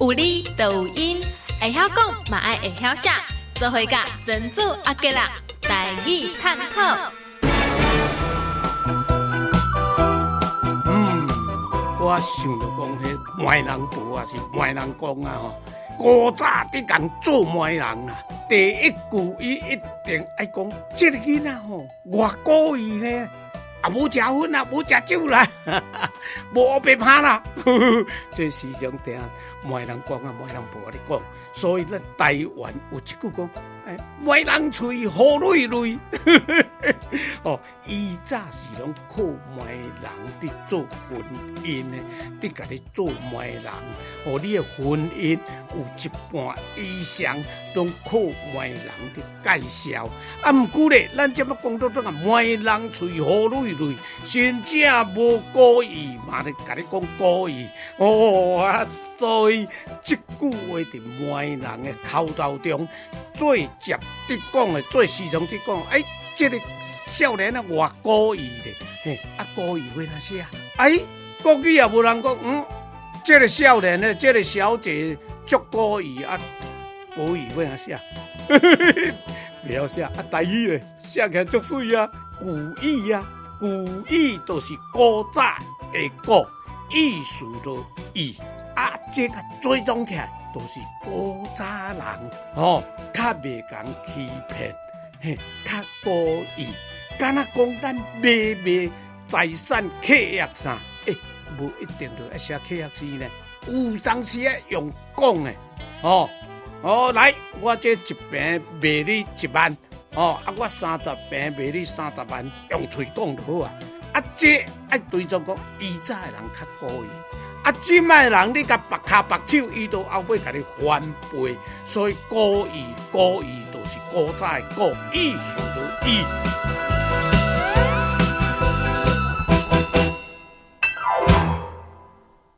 有理就有因，会晓讲嘛爱会晓写，做回甲珍珠阿吉啦，台语探讨。嗯，我想着讲，迄卖人步啊，是卖人讲啊吼。古早伫讲做卖人啊，第一句伊一定爱讲，这个囡仔吼，外故意呢。啊，无食薰啦，无食酒啦，无白拍啦，这时常听卖人讲啊，卖人婆咧讲，所以咱台湾有一句讲，卖人嘴好累累，哦，以早是拢靠卖人伫做婚姻的，伫家己做卖人，互你的婚姻有一半以上拢靠卖人伫介绍。啊，毋过咧，咱即要讲到这个卖人嘴好累累。真正无故意，嘛咧甲你讲故意哦啊！所以即句话伫卖人的口头中最接的讲的，最时常的讲。哎，这个少年啊，我故意的，嘿，啊故意为哪些啊？哎，国语也无人讲，嗯，这个少年呢，这个小姐足故意啊，故意为哪些啊？不要写啊，台语咧，写起来足水啊，故意啊。古意都是古早的古，意思都意啊，这个追踪起来都是古早人哦，较袂讲欺骗，嘿，较故意，敢若讲咱买卖财产契约啥，诶，无一定就要写契约书呢，有当时啊用讲的，哦哦，来，我这一瓶卖你一万。哦，啊，我三十平卖你三十万，用嘴讲就好啊。啊，这爱对着讲，以前的人较故意，啊，今卖人你甲白卡白手，伊都后尾给你翻倍，所以故意故意就是古早的故意，思就意。